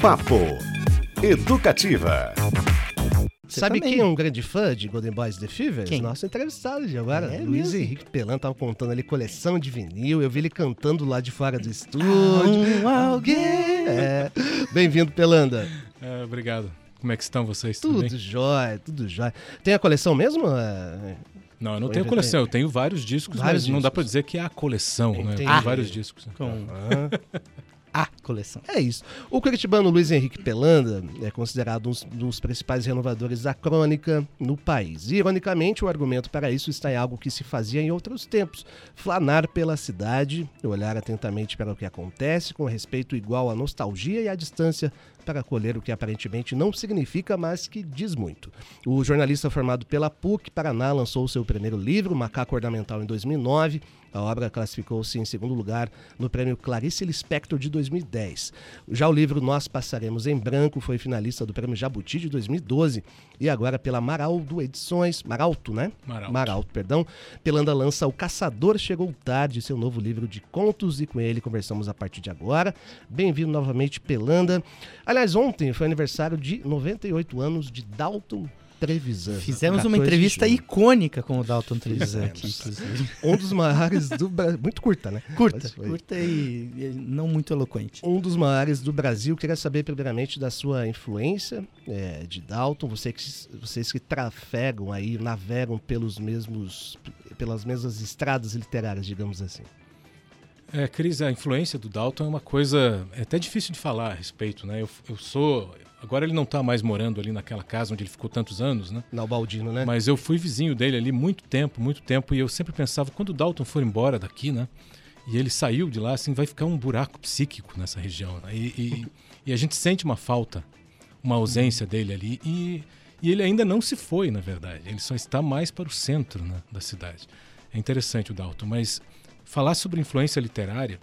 Papo Educativa. Você Sabe também. quem é um grande fã de Golden Boys The Fevers? Quem? Nosso entrevistado de agora. É Luiz mesmo? Henrique Pelan tava contando ali coleção de vinil. Eu vi ele cantando lá de fora do estúdio. Um alguém. É. Bem-vindo, Pelanda. É, obrigado. Como é que estão vocês? Tudo, jóia, tudo jóia. Tem a coleção mesmo? É, Não, eu não Foi tenho coleção. Eu tenho vários discos, Vários mas não dá discos. pra dizer que é a coleção, né? Eu Entendi. tenho vários discos. né? Com ah, a coleção. É isso. O curitibano Luiz Henrique Pelanda é considerado um dos principais renovadores da crônica no país. E, ironicamente, o argumento para isso está em algo que se fazia em outros tempos: flanar pela cidade, olhar atentamente para o que acontece, com respeito igual à nostalgia e à distância para colher o que aparentemente não significa, mas que diz muito. O jornalista formado pela PUC Paraná lançou seu primeiro livro, Macaco Ornamental, em 2009. A obra classificou-se em segundo lugar no prêmio Clarice Lispector de 2010. Já o livro Nós Passaremos em Branco foi finalista do prêmio Jabuti de 2012 e agora pela Maraldo Edições, Maralto, né? Maralto. Maralto, perdão. Pelanda lança O Caçador Chegou Tarde, seu novo livro de contos e com ele conversamos a partir de agora. Bem-vindo novamente, Pelanda. Aliás, ontem foi aniversário de 98 anos de Dalton Trevisan. Fizemos 14 uma entrevista icônica com o Dalton Trevisan aqui, inclusive. Um dos maiores do Brasil. Muito curta, né? Curta, curta e, e não muito eloquente. Um dos maiores do Brasil. Queria saber, primeiramente, da sua influência é, de Dalton. Você que, vocês que trafegam aí, navegam pelos mesmos, pelas mesmas estradas literárias, digamos assim. É, Cris, a influência do Dalton é uma coisa é até difícil de falar a respeito, né? Eu, eu sou... Agora ele não tá mais morando ali naquela casa onde ele ficou tantos anos, né? Na Baldino, né? Mas eu fui vizinho dele ali muito tempo, muito tempo, e eu sempre pensava, quando o Dalton for embora daqui, né? E ele saiu de lá, assim, vai ficar um buraco psíquico nessa região. Né? E, e- e a gente sente uma falta, uma ausência dele ali. E, e ele ainda não se foi, na verdade. Ele só está mais para o centro né, da cidade. É interessante o Dalton, mas falar sobre influência literária,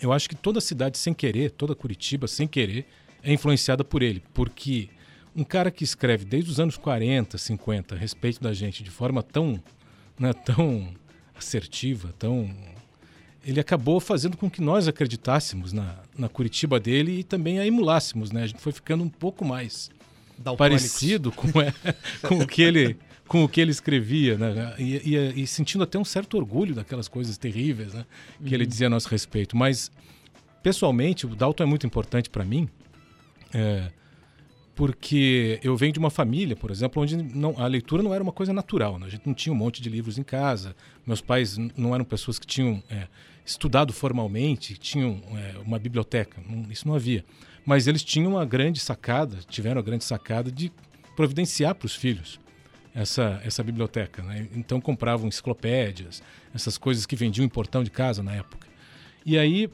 eu acho que toda cidade, sem querer, toda Curitiba, sem querer, é influenciada por ele. Porque um cara que escreve desde os anos 40, 50 a respeito da gente de forma tão, né, tão assertiva, tão. Ele acabou fazendo com que nós acreditássemos na, na Curitiba dele e também a emulássemos, né? A gente foi ficando um pouco mais Daltônicos. parecido com, é, com o que ele com o que ele escrevia, né? E, e- e sentindo até um certo orgulho daquelas coisas terríveis, né? Que ele dizia a nosso respeito. Mas pessoalmente, o Dalton é muito importante para mim, é, porque eu venho de uma família, por exemplo, onde não, a leitura não era uma coisa natural. Né? A gente não tinha um monte de livros em casa. Meus pais não eram pessoas que tinham é, estudado formalmente, tinham é, uma biblioteca. Não- isso não havia. Mas eles tinham uma grande sacada, tiveram a grande sacada de providenciar para os filhos essa, essa biblioteca. Né? Então compravam enciclopédias, essas coisas que vendiam em portão de casa na época. E aí,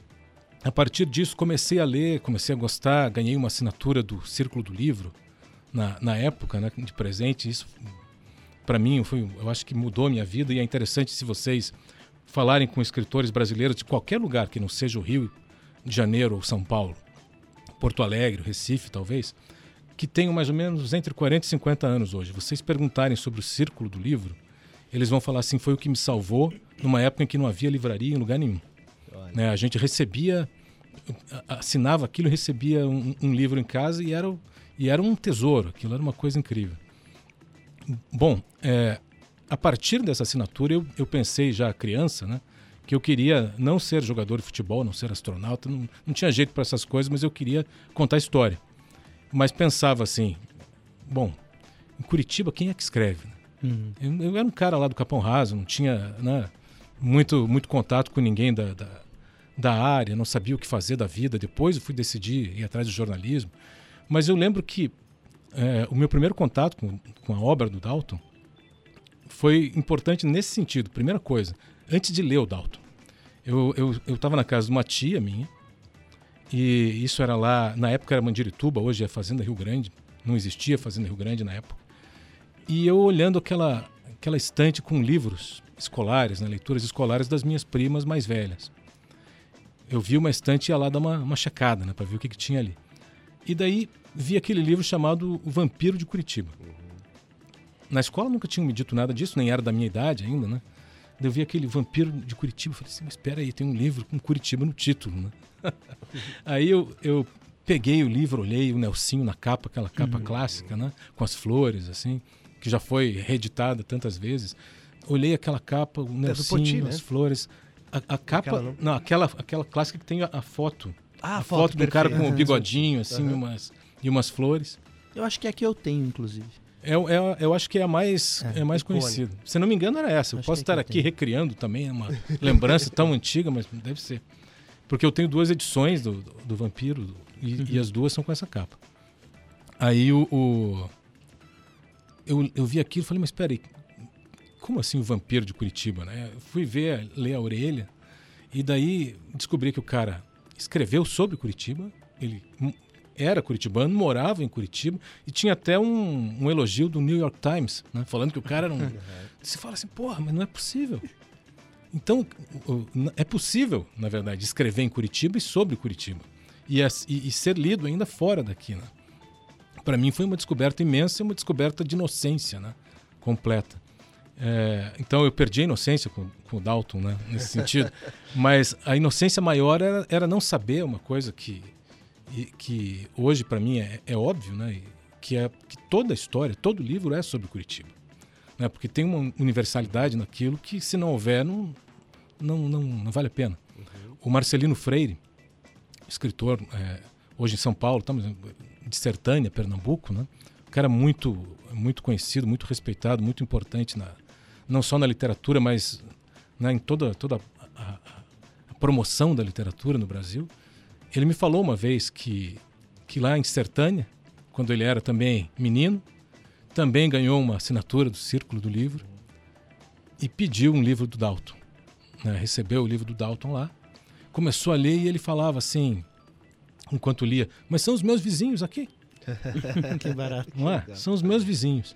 a partir disso, comecei a ler, comecei a gostar, ganhei uma assinatura do Círculo do Livro na, na época, né, de presente. Isso, para mim, foi, eu acho que mudou a minha vida e é interessante se vocês falarem com escritores brasileiros de qualquer lugar que não seja o Rio de Janeiro ou São Paulo, Porto Alegre, Recife, talvez, que tenham mais ou menos entre 40 e 50 anos hoje. Vocês perguntarem sobre o Círculo do Livro, eles vão falar assim: foi o que me salvou numa época em que não havia livraria em lugar nenhum. Né? A gente recebia, assinava aquilo recebia um, um livro em casa e era, e era um tesouro, aquilo era uma coisa incrível. Bom, é, a partir dessa assinatura eu, eu pensei já criança, né? Que eu queria não ser jogador de futebol, não ser astronauta, não, não tinha jeito para essas coisas, mas eu queria contar história. Mas pensava assim, bom, em Curitiba quem é que escreve? né? Uhum. Eu, eu era um cara lá do Capão Raso, não tinha né, muito, muito contato com ninguém da, da, da área, não sabia o que fazer da vida. Depois eu fui decidir ir atrás do jornalismo. Mas eu lembro que é, o meu primeiro contato com, com a obra do Dalton foi importante nesse sentido. Primeira coisa, antes de ler o Dalton, eu estava eu, estava na casa de uma tia minha, e isso era lá, na época era Mandirituba, hoje é Fazenda Rio Grande, não existia Fazenda Rio Grande na época. E eu olhando aquela, aquela estante com livros escolares, né, leituras escolares das minhas primas mais velhas. Eu vi uma estante e ia lá dar uma, uma checada, né, para ver o que, que tinha ali. E daí vi aquele livro chamado O Vampiro de Curitiba. Na escola nunca tinham me dito nada disso, nem era da minha idade ainda, né? Eu vi aquele Vampiro de Curitiba, falei assim, mas espera aí, tem um livro com Curitiba no título, né? aí eu, eu peguei o livro, olhei o Nelsinho na capa, aquela capa Uhum. clássica, né? Com as flores, assim, que já foi reeditada tantas vezes. Olhei aquela capa, o Nelsinho, Poti, né? as flores. A, a capa. Aquela não? não, aquela, aquela clássica que tem a, a foto. Ah, a foto, do cara com o bigodinho, assim, e, umas, e umas flores. Eu acho que é a que eu tenho, inclusive. É, é, eu acho que é a mais, É, é, mais conhecida. Se não me engano, era essa. Eu Acho posso é estar aqui tenho. recriando também, é uma lembrança tão antiga, mas deve ser. Porque eu tenho duas edições do, do, do Vampiro e, e as duas são com essa capa. Aí o. o- eu, eu vi aquilo e falei, mas espera aí, como assim o Vampiro de Curitiba? Né? Eu fui ver, ler a orelha, e daí descobri que o cara escreveu sobre Curitiba, ele era curitibano, morava em Curitiba e tinha até um, um elogio do New York Times, né? falando que o cara era um. Você fala assim, porra, mas não é possível. Então, é possível, na verdade, escrever em Curitiba e sobre Curitiba. E, e- e ser lido ainda fora daqui, né? Para mim foi uma descoberta imensa e uma descoberta de inocência, né? Completa. É, então eu perdi a inocência com, com o Dalton, né? Nesse sentido. Mas a inocência maior era, era não saber uma coisa que, que hoje para mim é, é óbvio, né? Que é que toda a história, todo livro é sobre Curitiba, né? Porque tem uma universalidade naquilo que se não houver não não, não, não vale a pena. O Marcelino Freire, escritor é, hoje em São Paulo, tá, de Sertânia, Pernambuco, né? Um cara muito muito conhecido, muito respeitado, muito importante na não só na literatura, mas né, em toda toda a, a- promoção da literatura no Brasil. Ele me falou uma vez que que lá em Sertânia, quando ele era também menino, também ganhou uma assinatura do Círculo do Livro e pediu um livro do Dalton. né? Recebeu o livro do Dalton lá, começou a ler e ele falava assim, enquanto lia, mas são os meus vizinhos aqui, que barato. não é? São os meus vizinhos.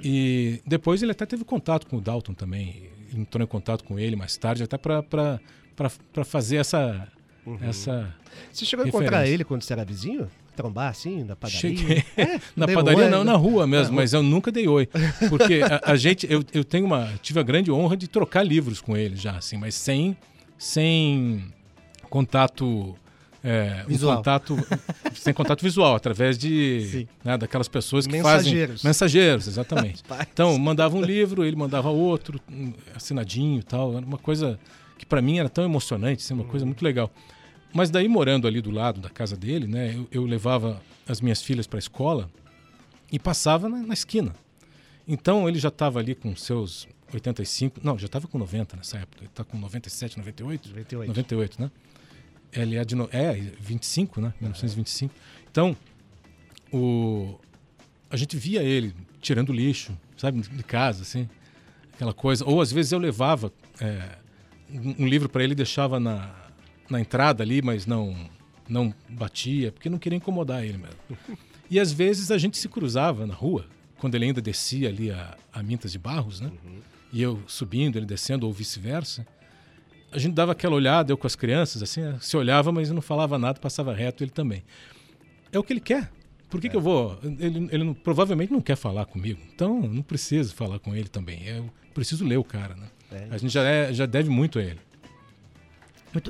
E depois ele até teve contato com o Dalton também, ele entrou em contato com ele mais tarde, até para fazer essa, essa Você chegou a encontrar ele quando você era vizinho? Trombar assim, na padaria? Cheguei. É, Na padaria oi, não, né? na rua mesmo, Na mas eu nunca dei oi. Porque a, a gente, eu, eu tenho uma, tive a grande honra de trocar livros com ele já, assim, mas sem, sem contato. É, um Visual. contato sem contato visual, através de né, daquelas pessoas que Mensageiros. fazem mensageiros, exatamente. Rapaz. Então, mandava um livro, ele mandava outro, um, assinadinho e tal. Era uma coisa que para mim era tão emocionante, assim, uma coisa muito legal. Mas daí, morando ali do lado da casa dele, né, eu, eu levava as minhas filhas para a escola e passava na, na esquina. Então, ele já estava ali com seus 85, não, já estava com 90 nessa época. Ele está com 97, 98? 98. 98, né? Ele é de no... é 25, né? 1925. Então, o a gente via ele tirando lixo, sabe, de casa, assim, aquela coisa. Ou às vezes eu levava é, um livro para ele e deixava na, na entrada ali, mas não não batia, porque não queria incomodar ele mesmo. E às vezes a gente se cruzava na rua, quando ele ainda descia ali a, a Mintas de Barros, né? E eu subindo, ele descendo, ou vice-versa a gente dava aquela olhada, eu com as crianças, assim, né, se olhava, mas não falava nada, passava reto, ele também. É o que ele quer. Por que, que eu vou? Ele, ele não- provavelmente não quer falar comigo, então não preciso falar com ele também. Eu preciso ler o cara, né? É. A gente já, é- já deve muito a ele.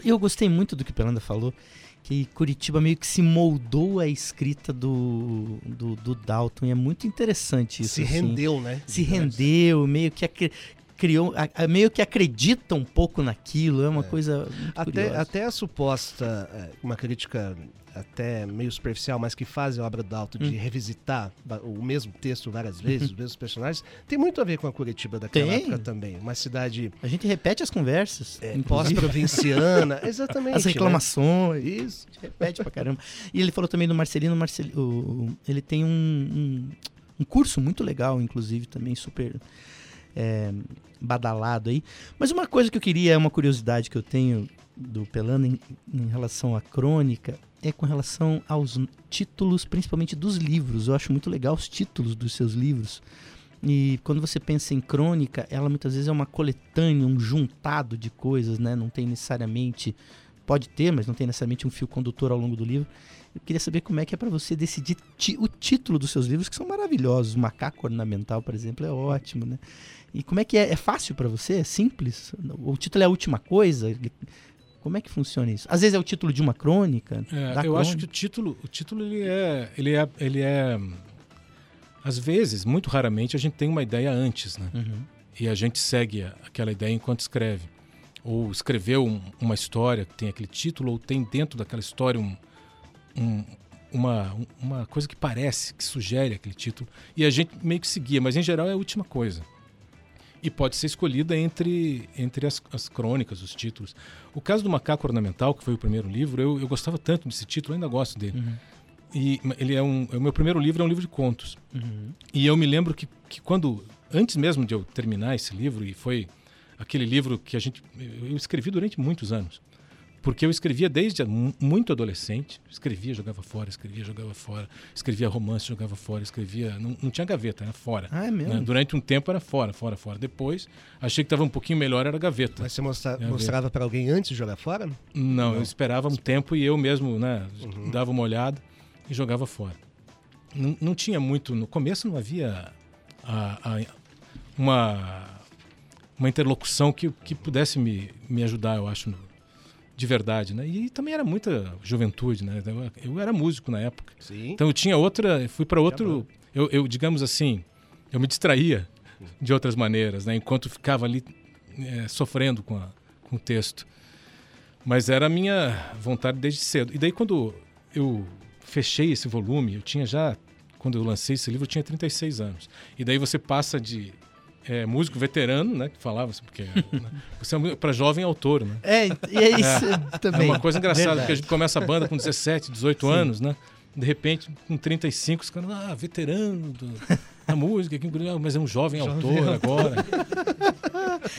Eu gostei muito do que o Pelanda falou, que Curitiba meio que se moldou a escrita do, do, do Dalton, e é muito interessante isso. Se assim. rendeu, né? Se rendeu, meio que criou, a- a- meio que acredita um pouco naquilo, é uma coisa muito Até, curiosa. até a suposta, é, uma crítica até meio superficial, mas que faz a obra do Dalton Hum. de revisitar o mesmo texto várias vezes, os mesmos personagens, tem muito a ver com a Curitiba daquela Tem. época também. Uma cidade A gente repete as conversas, é, pós-provinciana, exatamente. as né? reclamações. Isso. A gente repete pra caramba. E ele falou também do Marcelino. Marcel, o- o- ele tem um, um, um curso muito legal, inclusive, também super é, badalado aí. Mas uma coisa que eu queria, é uma curiosidade que eu tenho do Pelano em, em relação à crônica, é com relação aos títulos, principalmente dos livros. Eu acho muito legal os títulos dos seus livros. E quando você pensa em crônica, ela muitas vezes é uma coletânea, um juntado de coisas, né? Não tem necessariamente pode ter, mas não tem necessariamente um fio condutor ao longo do livro. Eu queria saber como é que é para você decidir o título dos seus livros, que são maravilhosos. O Macaco Ornamental, por exemplo, é ótimo, né? E como é que é? É fácil para você? É simples? O título é a última coisa? Como é que funciona isso? Às vezes é o título de uma crônica. É, eu acho crônica. que o título, o título ele é, ele é, ele é, às vezes, muito raramente a gente tem uma ideia antes, né? Uhum. E a gente segue aquela ideia enquanto escreve. Ou escreveu um- uma história que tem aquele título, ou tem dentro daquela história um, um- uma, um- uma coisa que parece, que sugere aquele título. E a gente meio que seguia, mas em geral é a última coisa. E pode ser escolhida entre, entre as, as crônicas, os títulos. O caso do Macaco Ornamental, que foi o primeiro livro, eu, eu gostava tanto desse título, ainda gosto dele. Uhum. E ele é um. O meu primeiro livro é um livro de contos. Uhum. E eu me lembro que, que quando, antes mesmo de eu terminar esse livro, e foi aquele livro que a gente, eu escrevi durante muitos anos, porque eu escrevia desde mu- muito adolescente, escrevia, jogava fora, escrevia, jogava fora, escrevia romance, jogava fora, escrevia, não, não tinha gaveta, era fora. Ah, é mesmo? né? Durante um tempo era fora, fora, fora. Depois, achei que estava um pouquinho melhor, era gaveta. Mas você mostra- mostrava para alguém antes de jogar fora? Não, eu esperava um tempo e eu mesmo, né, Uhum. dava uma olhada e jogava fora. Não, não tinha muito, no começo não havia a- a- uma, uma interlocução que, que pudesse me, me ajudar, eu acho, no- de verdade, né? E também era muita juventude, né? Eu, era músico na época. Sim. Então eu tinha outra, fui para outro, eu, eu, digamos assim, eu me distraía de outras maneiras, né? Enquanto ficava ali eh, sofrendo com, a, com o texto. Mas era a minha vontade desde cedo. E daí quando eu fechei esse volume, eu tinha já, quando eu lancei esse livro, eu tinha 36 anos. E daí você passa de eh, músico veterano, né? Que falava, assim, porque né, você é para jovem autor, né? É, e é isso É também. uma coisa engraçada, Verdade. porque a gente começa a banda com 17, 18 Sim. anos, né? De repente, com 35, os caras, ah, veterano do- da música, mas é um jovem, autor agora.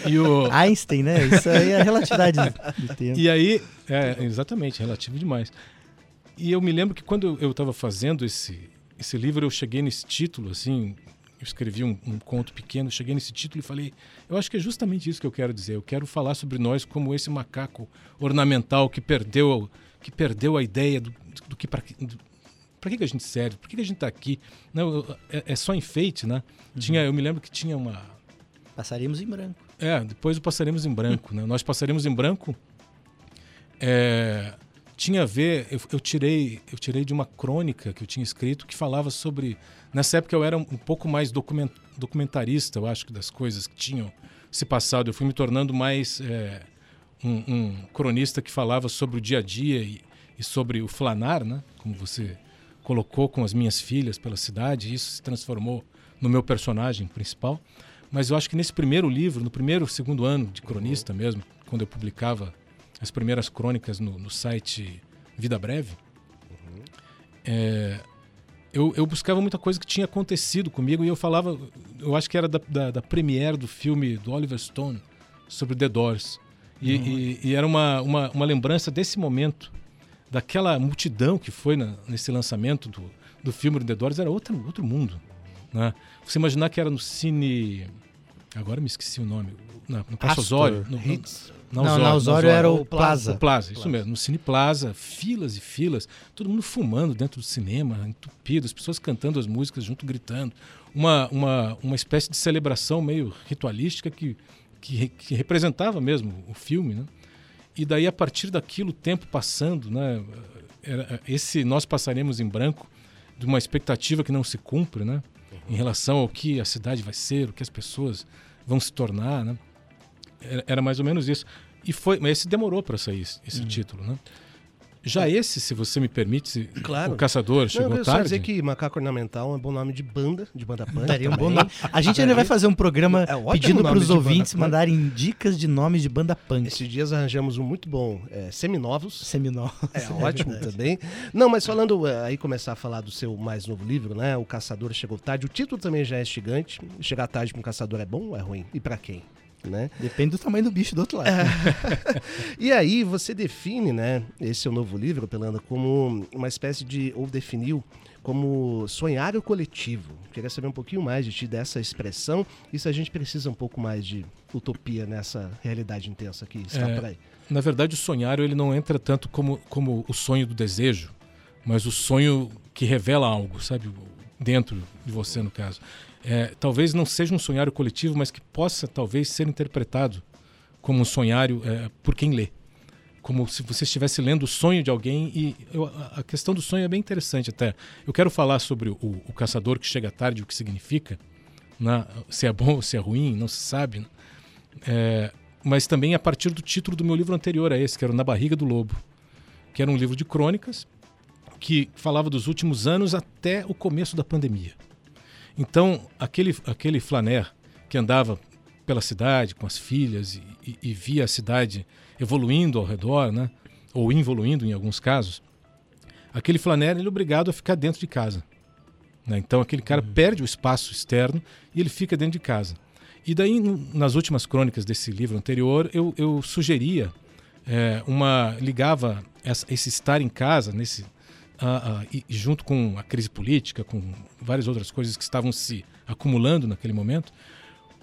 e, o, Einstein, né? Isso aí é a relatividade do tempo. e aí, é, exatamente, relativo demais. E eu me lembro que quando eu estava fazendo esse, esse livro, eu cheguei nesse título, assim, eu escrevi um, um conto pequeno, cheguei nesse título e falei, eu acho que é justamente isso que eu quero dizer. Eu quero falar sobre nós como esse macaco ornamental que perdeu, que perdeu a ideia do, do que para para que, que a gente serve? Por que, que a gente está aqui? Não, é, é só enfeite, né? Tinha, eu me lembro que tinha uma, Passaríamos em branco. é, depois o Passaremos em Branco. Né? Nós Passaremos em Branco é, tinha a ver. Eu, eu tirei, eu tirei de uma crônica que eu tinha escrito que falava sobre. Nessa época eu era um, pouco mais document, documentarista, eu acho, das coisas que tinham se passado. Eu fui me tornando mais é, um, um cronista que falava sobre o dia a dia e, e sobre o flanar, né? como você colocou com as minhas filhas pela cidade. Isso se transformou no meu personagem principal. Mas eu acho que nesse primeiro livro, no primeiro, segundo ano de cronista mesmo, quando eu publicava as primeiras crônicas no, no site Vida Breve, é, eu, eu buscava muita coisa que tinha acontecido comigo e eu falava, eu acho que era da, da, da premiere do filme do Oliver Stone sobre The Doors. E, e- e era uma, uma, uma lembrança desse momento, daquela multidão que foi na- nesse lançamento do, do filme The Doors, era outro, outro mundo. Né? Você imaginar que era no Cine. Agora me esqueci o nome. Na, no Passo Astor Osório. No, no, Hits. Não, na Osório era o Plaza. o Plaza, isso mesmo. No Cine Plaza, filas e filas, todo mundo fumando dentro do cinema, entupido, as pessoas cantando as músicas junto, gritando. Uma, uma, uma espécie de celebração meio ritualística que, que, que representava mesmo o filme, né? E daí, a partir daquilo, o tempo passando, né? Era, esse Nós Passaremos em Branco, de uma expectativa que não se cumpre, né? Em relação ao que a cidade vai ser, o que as pessoas vão se tornar, né? Era, era mais ou menos isso. E foi, mas esse demorou para sair esse, esse título, né? Já esse, se você me permite, Claro. o Caçador chegou Não, eu só tarde. dizer que Macaco Ornamental é um bom nome de banda, de banda punk. Daria um bom nome. A gente ainda vai fazer um programa É pedindo para os ouvintes mandarem dicas de nomes de banda punk. Esses dias arranjamos um muito bom é, Seminovos. Seminol. É ótimo também. Não, mas falando é, aí começar a falar do seu mais novo livro, né? O Caçador Chegou Tarde. O título também já é instigante. Chegar tarde para um caçador é bom ou é ruim? E para quem? Né? Depende do tamanho do bicho do outro lado. E aí você define, né, esse seu novo livro, Pelanda, como uma espécie de, ou definiu como sonhário coletivo. Queria saber um pouquinho mais de ti dessa expressão e se a gente precisa um pouco mais de utopia nessa realidade intensa que está É. por aí. Na verdade, o sonhário ele não entra tanto como, como o sonho do desejo, mas o sonho que revela algo, sabe? Dentro de você, no caso. É, talvez não seja um sonhário coletivo, mas que possa talvez ser interpretado como um sonhário é, por quem lê. como se você estivesse lendo o sonho de alguém e eu, a questão do sonho é bem interessante até. Eu quero falar sobre o, o caçador que chega tarde, o que significa, né? se é bom ou se é ruim, não se sabe. Né? É, mas também a partir do título do meu livro anterior a esse, que era Na Barriga do Lobo, que era um livro de crônicas que falava dos últimos anos até o começo da pandemia. Então, aquele, aquele flaner que andava pela cidade com as filhas e, e, e via a cidade evoluindo ao redor, né? ou involuindo em alguns casos, aquele flaner ele é obrigado a ficar dentro de casa. Né? Então, aquele cara uhum. perde o espaço externo e ele fica dentro de casa. E daí, nas últimas crônicas desse livro anterior, eu, eu sugeria é, uma. ligava essa, esse estar em casa, nesse, uh, uh, e, junto com a crise política, com várias outras coisas que estavam se acumulando naquele momento,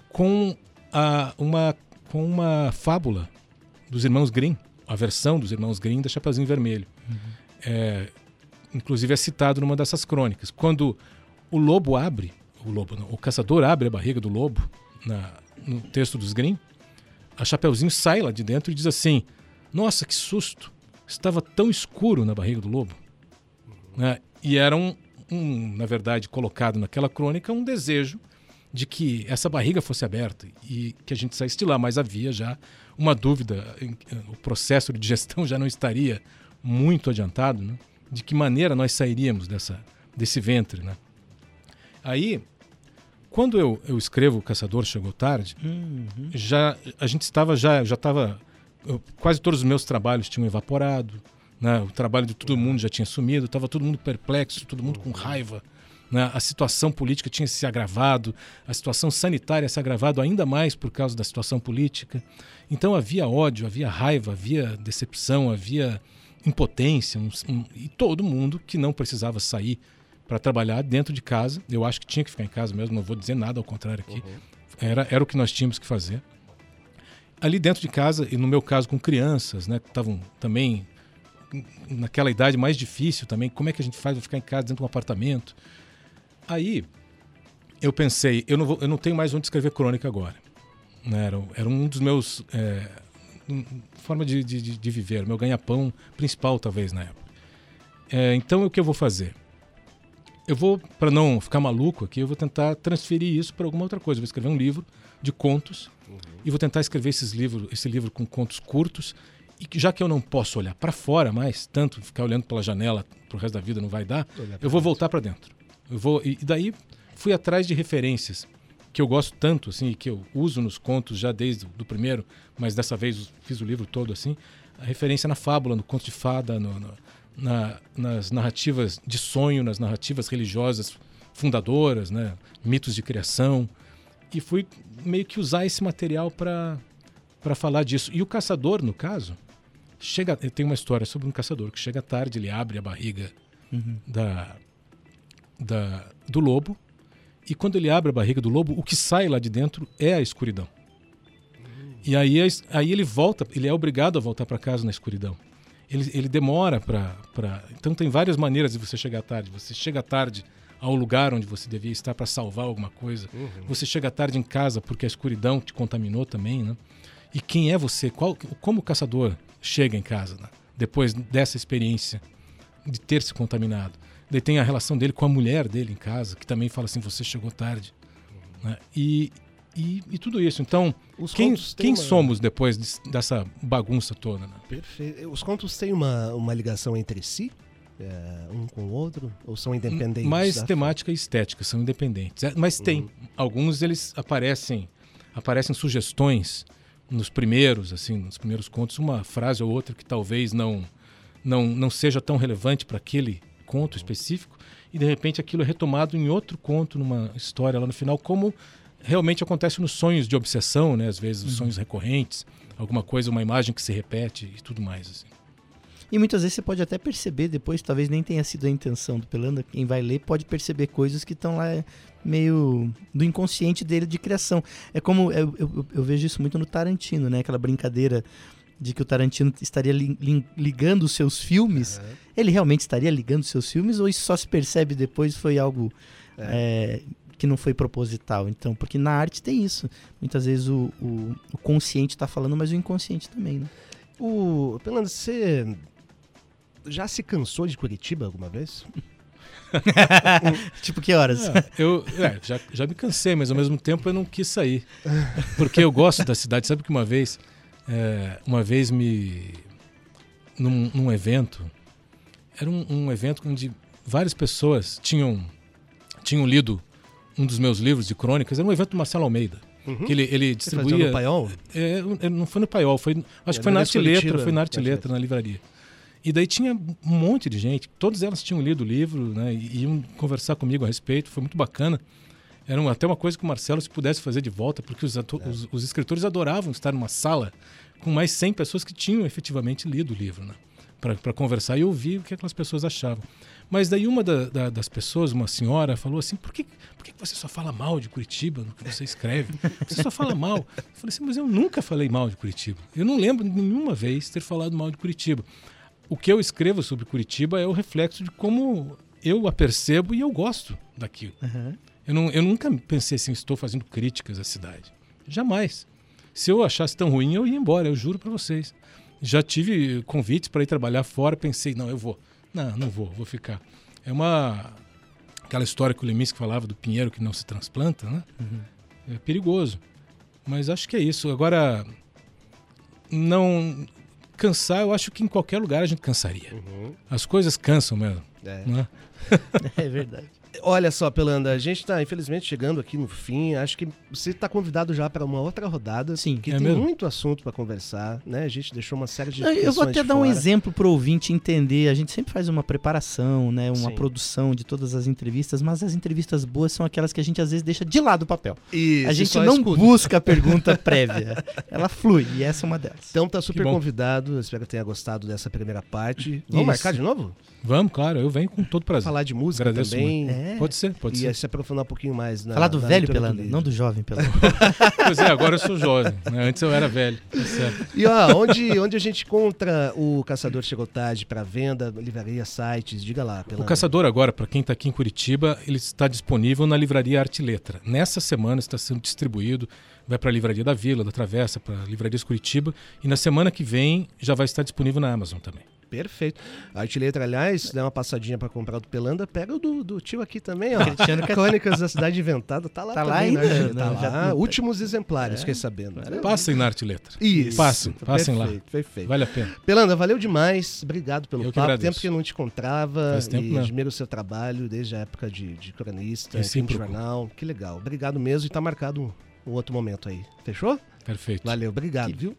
com, uma, com uma fábula dos irmãos Grimm, a versão dos irmãos Grimm da Chapeuzinho Vermelho. Uhum. É, inclusive é citado numa dessas crônicas. Quando o lobo abre, o lobo, não, o caçador abre a barriga do lobo na, no texto dos Grimm, a Chapeuzinho sai lá de dentro e diz assim: Nossa, que susto! Estava tão escuro na barriga do lobo. Né? E era um, um, na verdade, colocado naquela crônica um desejo de que essa barriga fosse aberta e que a gente saísse de lá, mas havia já uma dúvida, o processo de digestão já não estaria muito adiantado, né? de que maneira nós sairíamos dessa, desse ventre. Né? Aí quando eu, eu escrevo O Caçador Chegou Tarde, uhum. já a gente estava já já estava quase todos os meus trabalhos tinham evaporado, né? O trabalho de todo mundo já tinha sumido, estava todo mundo perplexo, todo mundo com raiva. Né? A situação política tinha se agravado, a situação sanitária se agravado ainda mais por causa da situação política. Então havia ódio, havia raiva, havia decepção, havia impotência, um, um, e todo mundo que não precisava sair para trabalhar dentro de casa. Eu acho que tinha que ficar em casa mesmo, não vou dizer nada ao contrário aqui. Uhum. Era, era o que nós tínhamos que fazer. Ali dentro de casa, e no meu caso com crianças, né, que estavam também naquela idade mais difícil também, como é que a gente faz para ficar em casa dentro de um apartamento? Aí eu pensei, eu não, vou, eu não tenho mais onde escrever crônica agora. Né? Era, era um dos meus. É, forma de, de, de viver, meu ganha-pão principal, talvez, na época. É, então, o que eu vou fazer? eu vou, para não ficar maluco aqui, eu vou tentar transferir isso para alguma outra coisa. Eu vou escrever um livro de contos uhum. e vou tentar escrever esses livros, esse livro com contos curtos. E já que eu não posso olhar para fora mais, tanto ficar olhando pela janela pro resto da vida não vai dar, eu vou voltar para dentro. Eu vou e, daí fui atrás de referências que eu gosto tanto, assim, que eu uso nos contos já desde o primeiro, mas dessa vez fiz o livro todo assim. A referência na fábula, no conto de fada, no, no na, nas narrativas de sonho, nas narrativas religiosas fundadoras, né? mitos de criação. E fui meio que usar esse material para falar disso. E o caçador, no caso, chega tem uma história sobre um caçador que chega tarde, ele abre a barriga uhum. da, da, do lobo. E quando ele abre a barriga do lobo, o que sai lá de dentro é a escuridão. E aí, aí ele volta, ele é obrigado a voltar para casa na escuridão ele, ele demora para. Então tem várias maneiras de você chegar tarde. Você chega tarde ao lugar onde você devia estar para salvar alguma coisa. Uhum. Você chega tarde em casa porque a escuridão te contaminou também, né? E quem é você? Qual, como o caçador chega em casa né? depois dessa experiência de ter se contaminado? Daí tem a relação dele com a mulher dele em casa, que também fala assim: você chegou tarde. Né? E, e, e tudo isso. Então, Os quem, quem uma... somos depois de, dessa bagunça toda? Né? Perfeito. Os contos têm uma, uma ligação entre si? É, um com o outro? Ou são independentes? Mais temática e estética, são independentes. É, mas tem. Uhum. Alguns eles aparecem, aparecem sugestões nos primeiros, assim, nos primeiros contos, uma frase ou outra que talvez não, não, não seja tão relevante para aquele conto específico, e de repente aquilo é retomado em outro conto, numa história lá no final, como realmente acontece nos sonhos de obsessão, né? Às vezes os uhum. sonhos recorrentes, alguma coisa, uma imagem que se repete e tudo mais. Assim. E muitas vezes você pode até perceber depois, talvez nem tenha sido a intenção do Pelanda, quem vai ler pode perceber coisas que estão lá meio do inconsciente dele de criação. É como eu, eu, eu, vejo isso muito no Tarantino, né? Aquela brincadeira de que o Tarantino estaria li, li, ligando os seus filmes. Uhum. Ele realmente estaria ligando os seus filmes ou isso só se percebe depois foi algo é. É, que não foi proposital. Então, porque na arte tem isso. Muitas vezes o, o, o consciente está falando, mas o inconsciente também, né? O Pelanda, você já se cansou de Curitiba alguma vez? tipo, que horas? É, eu é, já, já me cansei, mas ao mesmo tempo eu não quis sair. Porque eu gosto da cidade. Sabe que uma vez, é, uma vez me. Num, num evento, era um, um, evento onde várias pessoas tinham, tinham lido um dos meus livros de crônicas. Era um evento do Marcelo Almeida. Uhum. Que ele, ele distribuía. no Paiol? É, não foi no Paiol, foi, acho é, que foi na Arte Letra, foi na Arte Letra, na livraria. E daí tinha um monte de gente, todas elas tinham lido o livro, né, e iam conversar comigo a respeito, foi muito bacana. Era uma, até uma coisa que o Marcelo se pudesse fazer de volta, porque os, é. os, os, escritores adoravam estar numa sala com mais 100 pessoas que tinham efetivamente lido o livro, né, para conversar e ouvir o que aquelas pessoas achavam. Mas daí uma da, da, das pessoas, uma senhora, falou assim: por que, por que você só fala mal de Curitiba no que você escreve? Você só fala mal. Eu falei assim: mas eu nunca falei mal de Curitiba. Eu não lembro nenhuma vez ter falado mal de Curitiba o que eu escrevo sobre Curitiba é o reflexo de como eu a percebo e eu gosto daquilo. Uhum. Eu, não, eu nunca pensei assim, estou fazendo críticas à cidade. Jamais. Se eu achasse tão ruim, eu ia embora, eu juro para vocês. Já tive convites para ir trabalhar fora, pensei, não, eu vou. Não, não vou, vou ficar. É uma. Aquela história que o Leminski falava do pinheiro que não se transplanta, né? Uhum. É perigoso. Mas acho que é isso. Agora, não cansar, eu acho que em qualquer lugar a gente cansaria. Uhum. As coisas cansam mesmo. É, né? é verdade. Olha só, Pelanda, a gente está infelizmente chegando aqui no fim. Acho que você está convidado já para uma outra rodada. Sim, que é tem mesmo? muito assunto para conversar, né? A gente deixou uma série de Eu vou até dar fora. um exemplo para o ouvinte entender. A gente sempre faz uma preparação, né? Uma Sim. produção de todas as entrevistas, mas as entrevistas boas são aquelas que a gente às vezes deixa de lado o papel. Isso, a gente não escuta. busca a pergunta prévia. Ela flui e essa é uma delas. Então tá super convidado. Espero que tenha gostado dessa primeira parte. Vamos Isso. marcar de novo? Vamos, claro. Eu venho com todo prazer. Falar de música Agradeço também. É. Pode ser, pode ser. E se aprofundar um pouquinho mais na. Falar do na velho não do jovem Pelanda. pois é, agora eu sou jovem. Né? Antes eu era velho. Tá e ó, onde, onde a gente encontra o Caçador Chegou Tarde para venda, livraria, sites? Diga lá. Pelanda. O Caçador agora, para quem está aqui em Curitiba, ele está disponível na livraria Arte Letra. Nessa semana está sendo distribuído vai para a Livraria da Vila, da Travessa, para a Livraria Curitiba. E na semana que vem já vai estar disponível na Amazon também. Perfeito. A Arte Letra, aliás, dá uma passadinha para comprar do Pelanda, pega o do, do tio aqui também, ó. Cristiano Crônicas da Cidade Inventada, tá lá tá também, lá ainda, né? Tá lá. Já, Últimos exemplares, é. fiquei sabendo. Passem na Arte Letra. Isso. Passem, passem perfeito, lá. Perfeito. Vale a pena. Pelanda, valeu demais. Obrigado pelo eu papo. Que tempo que eu não te encontrava. Faz tempo e mesmo. admiro o seu trabalho desde a época de, de cronista, em jornal. Que legal. Obrigado mesmo e tá marcado um outro momento aí. Fechou? Perfeito. Valeu, obrigado, viu?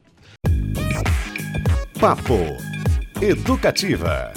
Papo Educativa.